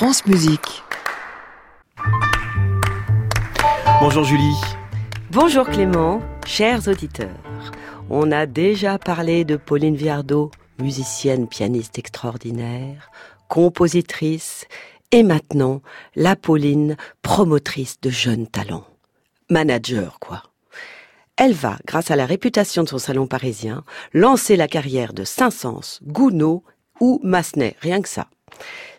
France Musique. Bonjour Julie. Bonjour Clément, chers auditeurs. On a déjà parlé de Pauline Viardot, musicienne pianiste extraordinaire, compositrice, et maintenant la Pauline, promotrice de jeunes talents. Manager, quoi. Elle va, grâce à la réputation de son salon parisien, lancer la carrière de Saint-Saëns, Gounod ou Massenet, rien que ça.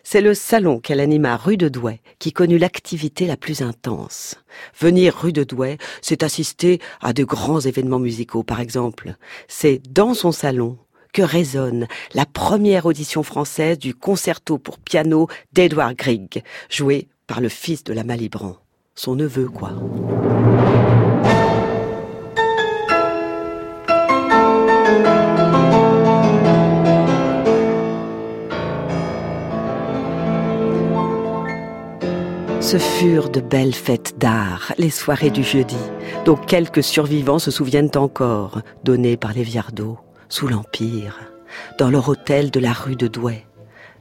C'est le salon qu'elle anima rue de Douai qui connut l'activité la plus intense. Venir rue de Douai, c'est assister à de grands événements musicaux, par exemple. C'est dans son salon que résonne la première audition française du concerto pour piano d'Edouard Grieg, joué par le fils de la Malibran. Son neveu, quoi. Ce furent de belles fêtes d'art, les soirées du jeudi, dont quelques survivants se souviennent encore, données par les Viardot, sous l'Empire, dans leur hôtel de la rue de Douai,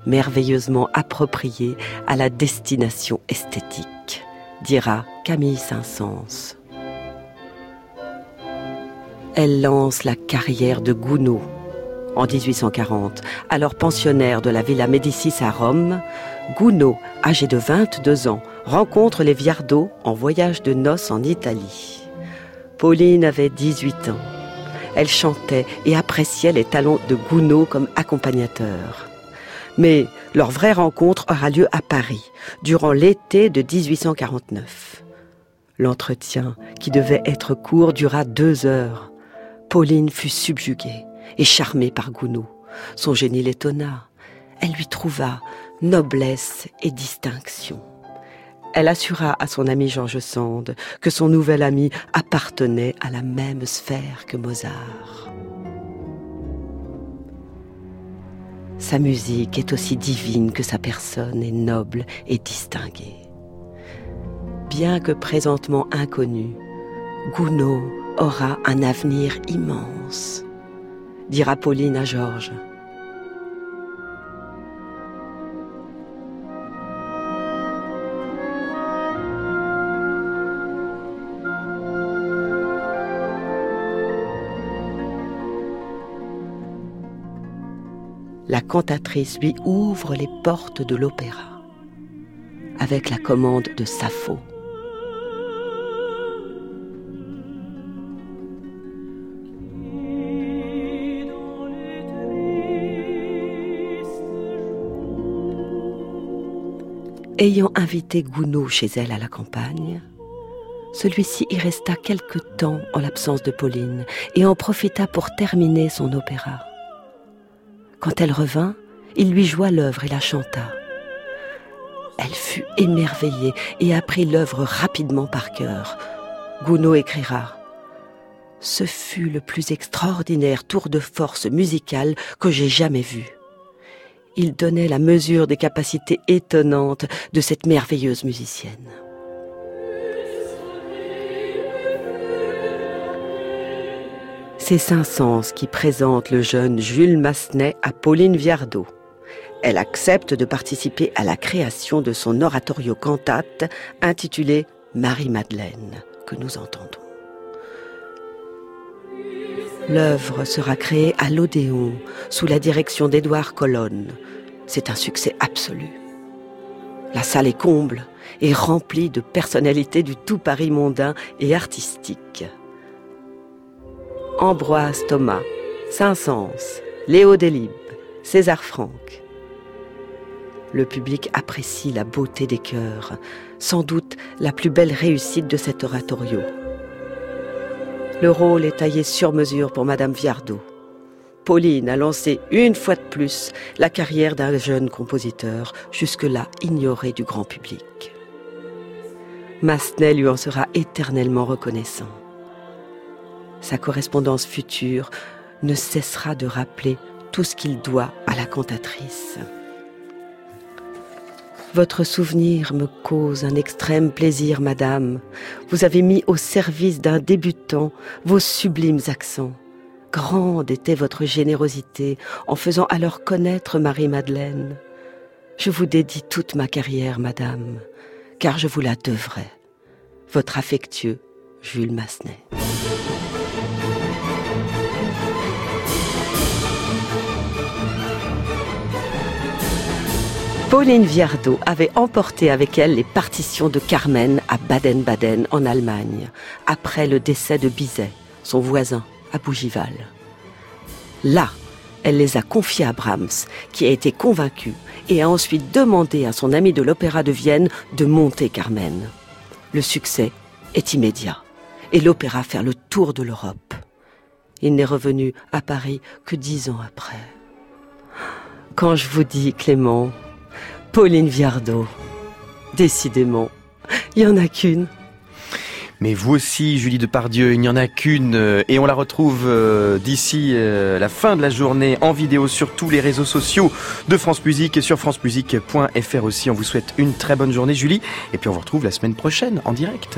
merveilleusement approprié à la destination esthétique, dira Camille Saint-Saëns. Elle lance la carrière de Gounod, en 1840, alors pensionnaire de la Villa Médicis à Rome, Gounod, âgé de 22 ans, rencontre les Viardot en voyage de noces en Italie. Pauline avait 18 ans. Elle chantait et appréciait les talents de Gounod comme accompagnateur. Mais leur vraie rencontre aura lieu à Paris, durant l'été de 1849. L'entretien, qui devait être court, dura deux heures. Pauline fut subjuguée et charmée par Gounod. Son génie l'étonna. Elle lui trouva noblesse et distinction. Elle assura à son ami George Sand que son nouvel ami appartenait à la même sphère que Mozart. Sa musique est aussi divine que sa personne est noble et distinguée. Bien que présentement inconnu, Gounod aura un avenir immense dira Pauline à Georges. La cantatrice lui ouvre les portes de l'opéra avec la commande de Sappho. Ayant invité Gounod chez elle à la campagne, celui-ci y resta quelque temps en l'absence de Pauline et en profita pour terminer son opéra. Quand elle revint, il lui joua l'œuvre et la chanta. Elle fut émerveillée et apprit l'œuvre rapidement par cœur. Gounod écrira Ce fut le plus extraordinaire tour de force musicale que j'ai jamais vu il donnait la mesure des capacités étonnantes de cette merveilleuse musicienne. C'est Saint-Saëns qui présente le jeune Jules Massenet à Pauline Viardot. Elle accepte de participer à la création de son oratorio cantate intitulé Marie-Madeleine, que nous entendons. L'œuvre sera créée à l'Odéon sous la direction d'Édouard Colonne. C'est un succès absolu. La salle est comble et remplie de personnalités du tout Paris mondain et artistique. Ambroise Thomas, Saint-Saëns, Léo Delibes, César Franck. Le public apprécie la beauté des chœurs, sans doute la plus belle réussite de cet oratorio. Le rôle est taillé sur mesure pour Madame Viardot. Pauline a lancé une fois de plus la carrière d'un jeune compositeur, jusque-là ignoré du grand public. Massenet lui en sera éternellement reconnaissant. Sa correspondance future ne cessera de rappeler tout ce qu'il doit à la cantatrice. Votre souvenir me cause un extrême plaisir, madame. Vous avez mis au service d'un débutant vos sublimes accents. Grande était votre générosité en faisant alors connaître Marie-Madeleine. Je vous dédie toute ma carrière, madame, car je vous la devrai. Votre affectueux Jules Massenet. Pauline Viardot avait emporté avec elle les partitions de Carmen à Baden-Baden en Allemagne, après le décès de Bizet, son voisin, à Bougival. Là, elle les a confiées à Brahms, qui a été convaincu et a ensuite demandé à son ami de l'Opéra de Vienne de monter Carmen. Le succès est immédiat et l'opéra fait le tour de l'Europe. Il n'est revenu à Paris que dix ans après. Quand je vous dis, Clément, Pauline Viardot. Décidément, il n'y en a qu'une. Mais vous aussi, Julie Depardieu, il n'y en a qu'une et on la retrouve euh, d'ici euh, la fin de la journée en vidéo sur tous les réseaux sociaux de France Musique et sur francemusique.fr aussi. On vous souhaite une très bonne journée, Julie, et puis on vous retrouve la semaine prochaine en direct.